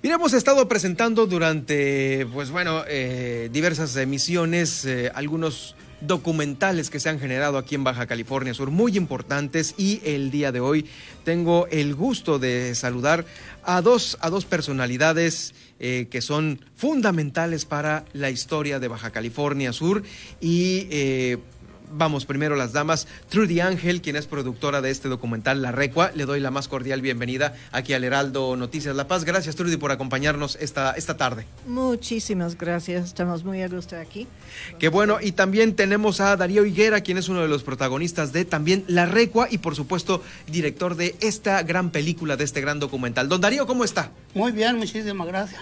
Bien, hemos estado presentando durante, pues bueno, eh, diversas emisiones, eh, algunos documentales que se han generado aquí en Baja California Sur, muy importantes, y el día de hoy tengo el gusto de saludar a dos, a dos personalidades eh, que son fundamentales para la historia de Baja California Sur y Vamos primero las damas. Trudy Ángel, quien es productora de este documental La Recua, le doy la más cordial bienvenida aquí al Heraldo Noticias La Paz. Gracias Trudy por acompañarnos esta, esta tarde. Muchísimas gracias, estamos muy a gusto aquí. Qué bueno, y también tenemos a Darío Higuera, quien es uno de los protagonistas de también La Recua y por supuesto director de esta gran película, de este gran documental. Don Darío, ¿cómo está? Muy bien, muchísimas gracias.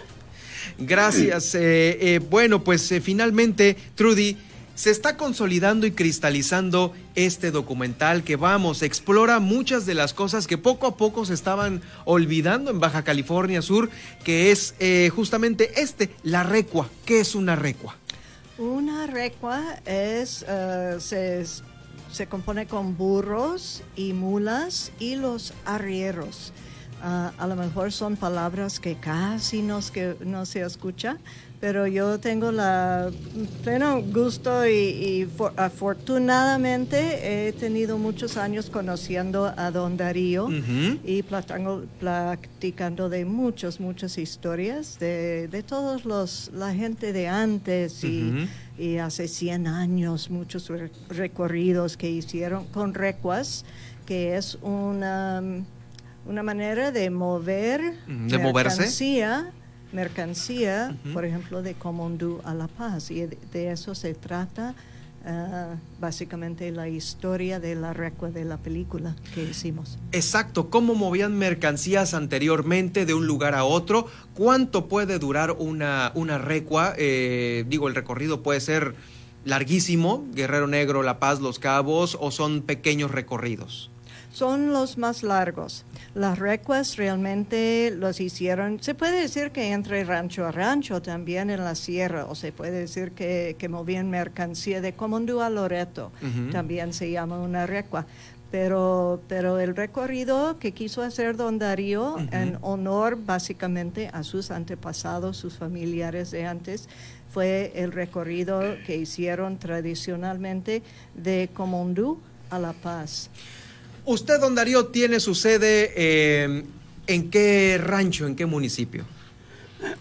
Gracias. Eh, eh, bueno, pues eh, finalmente, Trudy, se está consolidando y cristalizando este documental que vamos, explora muchas de las cosas que poco a poco se estaban olvidando en Baja California Sur, que es eh, justamente este, la recua. ¿Qué es una recua? Una recua es, eh, se, se, compone con burros y mulas y los arrieros. Ah, a lo mejor son palabras que casi no, que no se escucha, pero yo tengo la pleno gusto y, afortunadamente he tenido muchos años conociendo a don Darío y platicando, de muchas, muchas historias de, de todos los, la gente de antes y, hace 100 años, muchos recorridos que hicieron con recuas, que es una, una manera de mover de mercancía por ejemplo, de Comondú a La Paz. Y de, eso se trata ah, básicamente la historia de la recua de la película que hicimos. Exacto, cómo movían mercancías anteriormente de un lugar a otro, cuánto puede durar una, una recua, eh, digo, el recorrido puede ser larguísimo, Guerrero Negro, La Paz, Los Cabos, o son pequeños recorridos son los más largos. Las recuas realmente los hicieron, se puede decir que entre rancho a rancho también en la sierra, o se puede decir que, movían mercancía de Comondú a Loreto, también se llama una recua. Pero, pero el recorrido que quiso hacer don Darío en honor básicamente a sus antepasados, sus familiares de antes, fue el recorrido que hicieron tradicionalmente de Comondú a La Paz. Usted, don Darío, tiene su sede eh, en qué rancho, en qué municipio?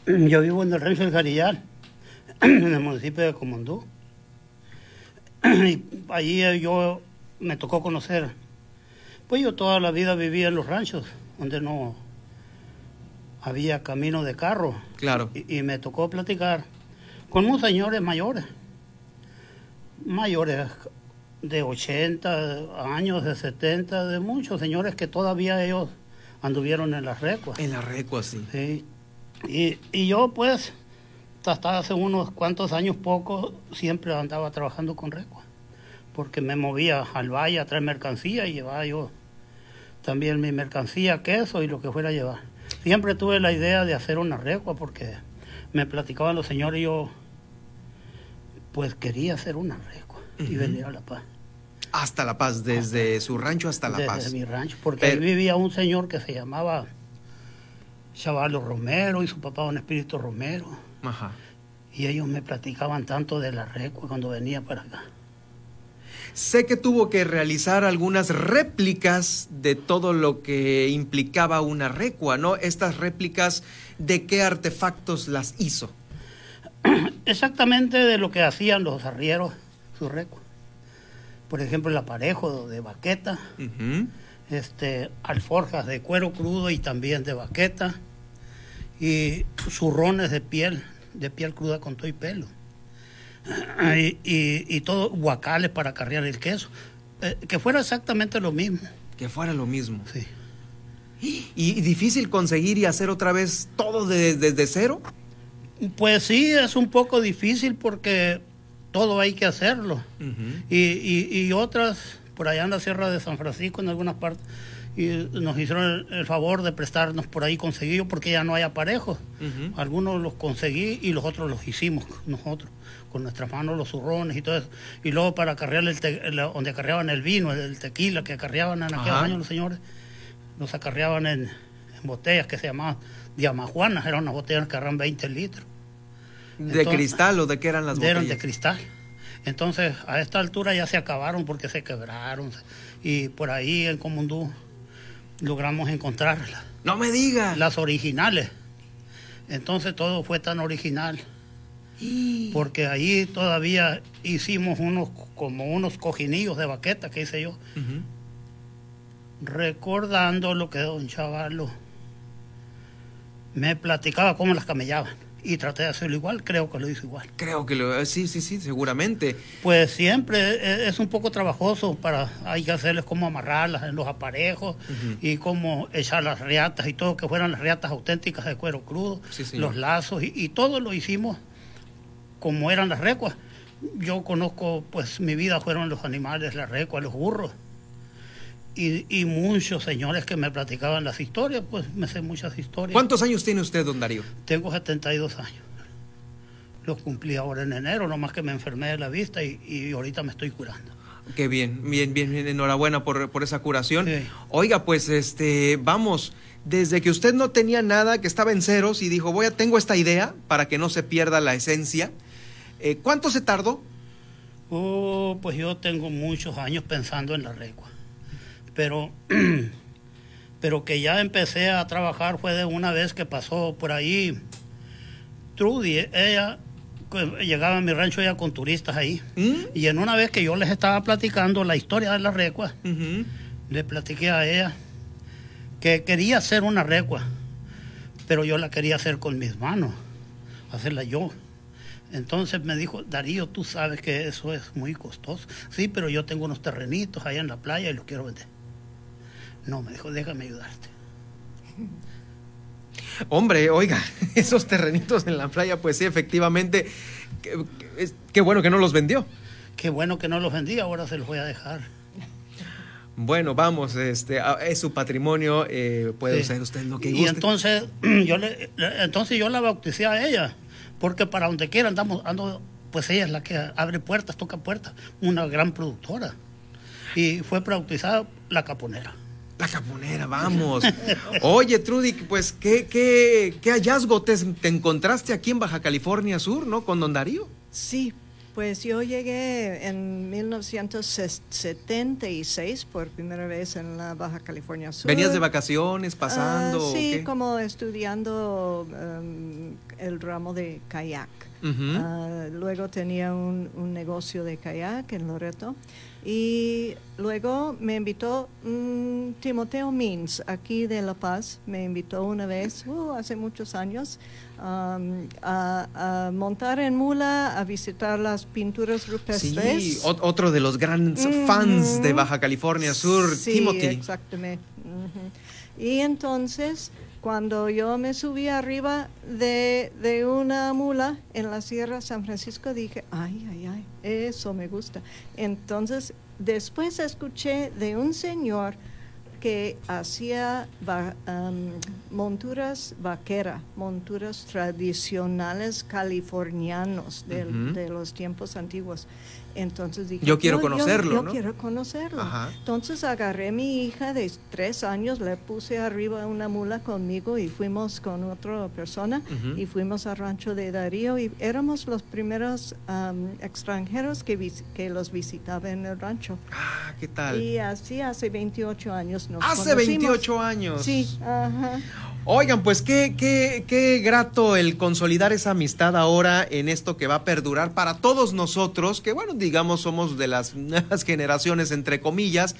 Yo vivo en el rancho del Jarillal, en el municipio de Comondú. Y allí yo me tocó conocer, pues yo toda la vida vivía en los ranchos, donde no había camino de carro. Claro. Y, y me tocó platicar con unos señores mayores, mayores de 80 años, de 70, de muchos señores que todavía ellos anduvieron en las recuas. En las recuas, sí. sí. Y, y, yo pues, hasta hace unos cuantos años pocos, siempre andaba trabajando con recuas, porque me movía al valle a traer mercancía y llevaba yo también mi mercancía, queso y lo que fuera a llevar. Siempre tuve la idea de hacer una recua porque me platicaban los señores y yo pues quería hacer una recua y venir a La Paz. Hasta La Paz, desde su rancho hasta La Paz. Desde mi rancho, porque ahí vivía un señor que se llamaba Chavalo Romero y su papá un Espíritu Romero. Ajá. Y ellos me platicaban tanto de la recua cuando venía para acá. Sé que tuvo que realizar algunas réplicas de todo lo que implicaba una recua, ¿no? Estas réplicas, ¿de qué artefactos las hizo? Exactamente de lo que hacían los arrieros, su recua por ejemplo, el aparejo de baqueta, este, alforjas de cuero crudo y también de baqueta, y zurrones de piel, de piel cruda con todo y pelo, y, y, todo, guacales para carrear el queso, eh, que fuera exactamente lo mismo. Que fuera lo mismo. Sí. ¿Y, difícil conseguir y hacer otra vez todo desde cero? Pues sí, es un poco difícil porque todo hay que hacerlo. y, otras, por allá en la Sierra de San Francisco, en algunas partes, y nos hicieron el, favor de prestarnos por ahí conseguido porque ya no hay aparejos. Algunos los conseguí y los otros los hicimos nosotros, con nuestras manos los zurrones y todo eso. Y luego para acarrear el donde acarreaban el vino, el tequila que acarreaban en aquellos años los señores, los acarreaban en, botellas que se llamaban de amajuanas, eran unas botellas que eran 20 litros. ¿De cristal o de qué eran las botellas? Eran de cristal. Entonces, a esta altura ya se acabaron porque se quebraron. Y por ahí en Comundú logramos encontrarlas. No me digas. Las originales. Entonces todo fue tan original. Porque ahí todavía hicimos unos como unos cojinillos de baqueta que hice yo. Recordando lo que don Chavalo me platicaba cómo las camellaban y traté de hacerlo igual, creo que lo hice igual. Creo que lo, sí, sí, sí, seguramente. Pues siempre e, es un poco trabajoso para, hay que hacerles cómo amarrarlas en los aparejos y cómo echar las riatas y todo, que fueran las riatas auténticas de cuero crudo, los lazos y, todo lo hicimos como eran las recuas. Yo conozco, pues mi vida fueron los animales, las recuas, los burros. Y, y, muchos señores que me platicaban las historias, pues me sé muchas historias. ¿Cuántos años tiene usted, don Darío? Tengo 72 años. Los cumplí ahora en enero, nomás que me enfermé de la vista y, y ahorita me estoy curando. Qué bien, bien, bien, bien enhorabuena por, por esa curación. Oiga, pues este, vamos, desde que usted no tenía nada, que estaba en ceros y dijo, voy a, tengo esta idea para que no se pierda la esencia. Eh, ¿Cuánto se tardó? Oh, pues yo tengo muchos años pensando en la recua pero, pero que ya empecé a trabajar fue de una vez que pasó por ahí Trudy, ella llegaba a mi rancho ya con turistas ahí. ¿Mm? Y en una vez que yo les estaba platicando la historia de la recua, le platiqué a ella que quería hacer una recua, pero yo la quería hacer con mis manos, hacerla yo. Entonces me dijo, Darío, tú sabes que eso es muy costoso. Sí, pero yo tengo unos terrenitos allá en la playa y los quiero vender. No, me dijo, déjame ayudarte. Hombre, oiga, esos terrenitos en la playa, pues sí, efectivamente, qué, bueno que no los vendió. Qué bueno que no los vendí, ahora se los voy a dejar. Bueno, vamos, este, es su patrimonio, eh, puede ser usted lo que guste. Y entonces yo, le, entonces yo la bauticé a ella, porque para donde quiera andamos, ando, pues ella es la que abre puertas, toca puertas, una gran productora. Y fue bautizada la caponera. La caponera, vamos. Oye, Trudy, pues, ¿qué, qué, qué hallazgo te, encontraste aquí en Baja California Sur, ¿no? Con Don Darío. Sí, pues yo llegué en 1976 por primera vez en la Baja California Sur. ¿Venías de vacaciones, pasando? Ah, sí, como estudiando um, el ramo de kayak. Ah, luego tenía un, un, negocio de kayak en Loreto y luego me invitó mm, Timoteo Means, aquí de La Paz, me invitó una vez, uh, hace muchos años, um, a, montar en mula, a visitar las pinturas rupestres. Sí, otro de los grandes fans de Baja California Sur, sí, Timothy. Exactamente. Y entonces cuando yo me subí arriba de, de, una mula en la Sierra San Francisco, dije, ay, ay, eso me gusta. Entonces, después escuché de un señor que hacía monturas vaqueras, monturas tradicionales californianos de los tiempos antiguos. Entonces dije, yo quiero conocerlo. Yo, quiero conocerlo. Entonces agarré a mi hija de tres años, le puse arriba una mula conmigo y fuimos con otra persona y fuimos al rancho de Darío y éramos los primeros extranjeros que, que los visitaban en el rancho. Ah, ¿qué tal? Y así hace 28 años nos Hace 28 años. Sí, ajá. Oigan, pues qué, qué, qué grato el consolidar esa amistad ahora en esto que va a perdurar para todos nosotros, que bueno, digamos somos de las nuevas generaciones entre comillas,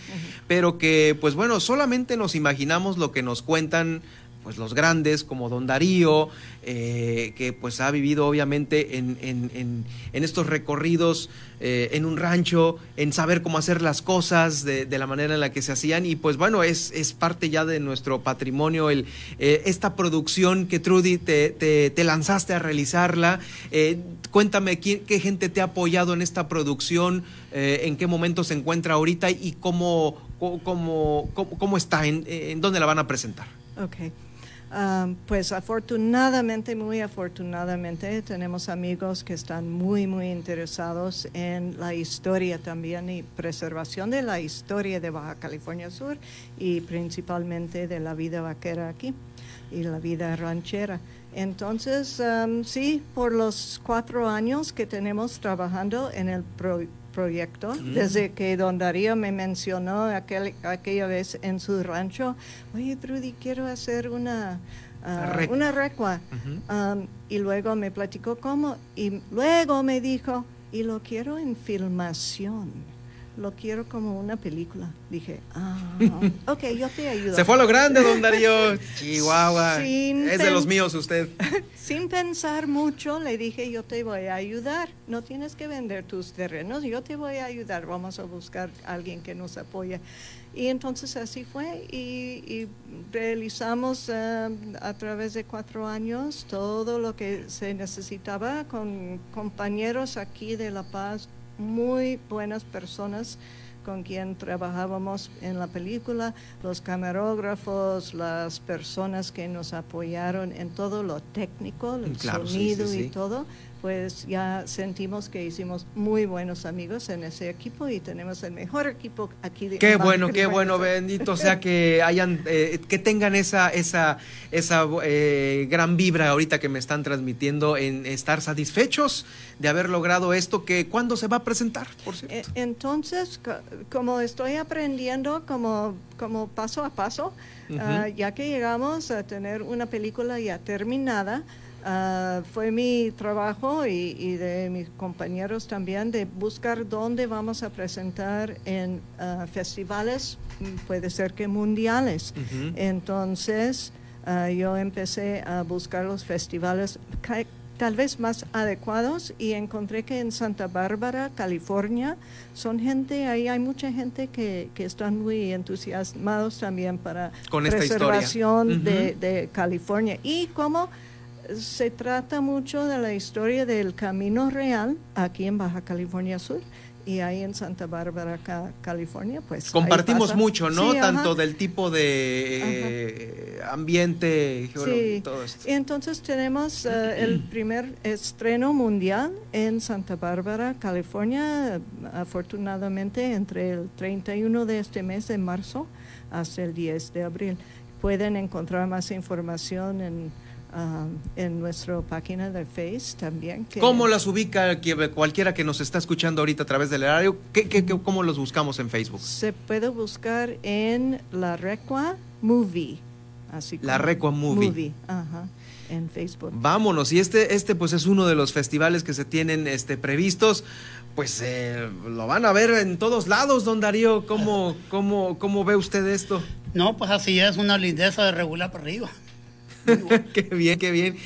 pero que pues bueno, solamente nos imaginamos lo que nos cuentan pues los grandes como Don Darío, eh, que pues ha vivido obviamente en, en, en, estos recorridos eh, en un rancho, en saber cómo hacer las cosas de, la manera en la que se hacían y pues bueno, es, es parte ya de nuestro patrimonio el, eh, esta producción que Trudy te, te, lanzaste a realizarla. cuéntame ¿quién, qué gente te ha apoyado en esta producción, en qué momento se encuentra ahorita y cómo, cómo, cómo, está, en, en dónde la van a presentar. Okay pues afortunadamente, muy afortunadamente, tenemos amigos que están muy, muy interesados en la historia también y preservación de la historia de Baja California Sur y principalmente de la vida vaquera aquí. y la vida ranchera. Entonces, um, sí, por los cuatro años que tenemos trabajando en el proyecto, desde que don Darío me mencionó aquel, aquella vez en su rancho, oye, Trudy, quiero hacer una, uh, una recua. Um, y luego me platicó cómo, y luego me dijo, y lo quiero en filmación lo quiero como una película. Dije, ah, ok, yo te ayudo. Se fue a lo grande, don Darío. Chihuahua. es de los míos usted. Sin pensar mucho, le dije, yo te voy a ayudar. No tienes que vender tus terrenos, yo te voy a ayudar. Vamos a buscar a alguien que nos apoye. Y entonces así fue y, realizamos eh, a través de cuatro años todo lo que se necesitaba con compañeros aquí de La Paz, muy buenas personas con quien trabajábamos en la película, los camarógrafos, las personas que nos apoyaron en todo lo técnico, el sonido y todo pues ya sentimos que hicimos muy buenos amigos en ese equipo y tenemos el mejor equipo aquí. De qué bueno, qué bueno, bendito sea que hayan, eh, que tengan esa, esa, esa eh, gran vibra ahorita que me están transmitiendo en estar satisfechos de haber logrado esto. Que cuándo se va a presentar, por cierto. E, entonces, como estoy aprendiendo, como, como paso a paso, ah, ya que llegamos a tener una película ya terminada. Ah, fue mi trabajo y, de mis compañeros también de buscar dónde vamos a presentar en ah, festivales, puede ser que mundiales. Entonces, ah, yo empecé a buscar los festivales tal vez más adecuados y encontré que en Santa Bárbara, California, son gente, ahí hay mucha gente que, que están muy entusiasmados también para Con preservación de, de, California. Y como se trata mucho de la historia del Camino Real aquí en Baja California Sur y ahí en Santa Bárbara, California, pues compartimos mucho, ¿no? Tanto del tipo de eh, ambiente, sí. todo esto. Y entonces tenemos eh, el primer estreno mundial en Santa Bárbara, California, afortunadamente entre el 31 de este mes de marzo hasta el 10 de abril. Pueden encontrar más información en Um, en nuestra página de Face también. ¿Cómo las ubica cualquiera que nos está escuchando ahorita a través del horario? ¿Qué, cómo los buscamos en Facebook? Se puede buscar en La Recua Movie. Así La Recua Movie. Ajá en Facebook. Vámonos, y este, este pues es uno de los festivales que se tienen este, previstos. Pues eh, lo van a ver en todos lados, don Darío. ¿Cómo, cómo, ¿Cómo ve usted esto? No, pues así es, una lindeza de regular para arriba. qué bien, qué bien.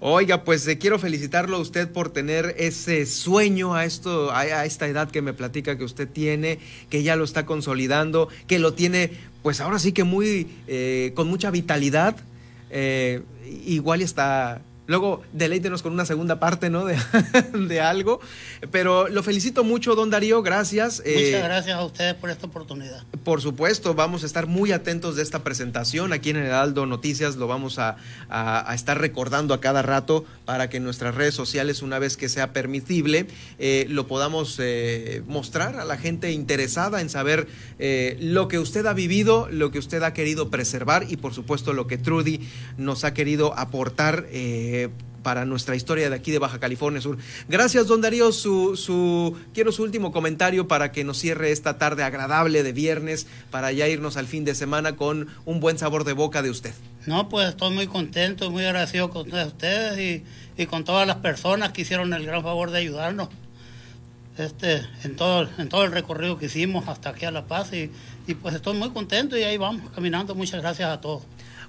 Oiga, pues eh, quiero felicitarlo a usted por tener ese sueño a esto, a, esta edad que me platica que usted tiene, que ya lo está consolidando, que lo tiene, pues ahora sí que muy, eh, con mucha vitalidad. Eh, igual está Luego, deleítenos con una segunda parte, ¿no? De, de, algo. Pero lo felicito mucho, don Darío, gracias. Muchas eh, gracias a ustedes por esta oportunidad. Por supuesto, vamos a estar muy atentos de esta presentación. Aquí en el Aldo Noticias lo vamos a, estar recordando a cada rato para que en nuestras redes sociales, una vez que sea permitible, eh, lo podamos eh, mostrar a la gente interesada en saber lo que usted ha vivido, lo que usted ha querido preservar y, por supuesto, lo que Trudy nos ha querido aportar. Eh, para nuestra historia de aquí de Baja California Sur. Gracias, don Darío. Su, su, quiero su último comentario para que nos cierre esta tarde agradable de viernes, para ya irnos al fin de semana con un buen sabor de boca de usted. No, pues estoy muy contento, muy agradecido con ustedes y, con todas las personas que hicieron el gran favor de ayudarnos este, en, todo, en todo el recorrido que hicimos hasta aquí a La Paz y, y pues estoy muy contento y ahí vamos caminando. Muchas gracias a todos.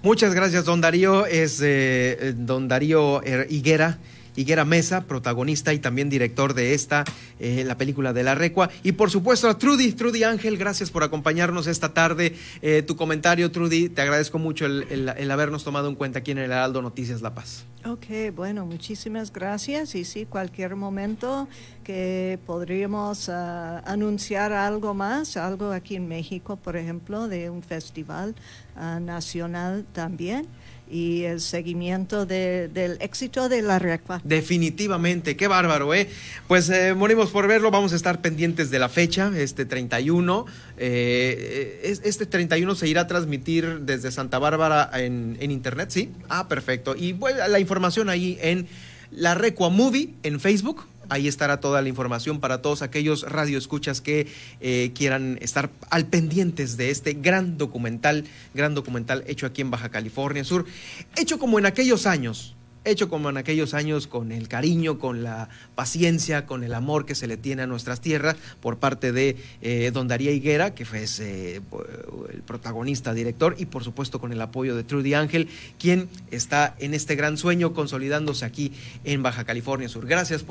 Muchas gracias, don Darío. Es eh, don Darío Higuera. Higuera Mesa, protagonista y también director de esta, eh, la película de La Recua. Y por supuesto a Trudy, Trudy Ángel, gracias por acompañarnos esta tarde. Eh, tu comentario, Trudy, te agradezco mucho el, habernos tomado en cuenta aquí en el Heraldo Noticias La Paz. Ok, bueno, muchísimas gracias. Y sí, cualquier momento que podríamos ah, anunciar algo más, algo aquí en México, por ejemplo, de un festival ah, nacional también. Y el seguimiento del éxito de la recua. Definitivamente, qué bárbaro, ¿eh? Pues eh, morimos por verlo, vamos a estar pendientes de la fecha, este 31. Eh, este 31 se irá a transmitir desde Santa Bárbara en, en internet, ¿sí? Ah, perfecto. Y la información ahí en la Recua Movie en Facebook Ahí estará toda la información para todos aquellos radioescuchas que eh, quieran estar al pendientes de este gran documental, gran documental hecho aquí en Baja California Sur, hecho como en aquellos años, hecho como en aquellos años con el cariño, con la paciencia, con el amor que se le tiene a nuestras tierras por parte de eh, Don Daría Higuera, que fue eh, el protagonista, director, y por supuesto con el apoyo de Trudy Ángel, quien está en este gran sueño consolidándose aquí en Baja California Sur. Gracias por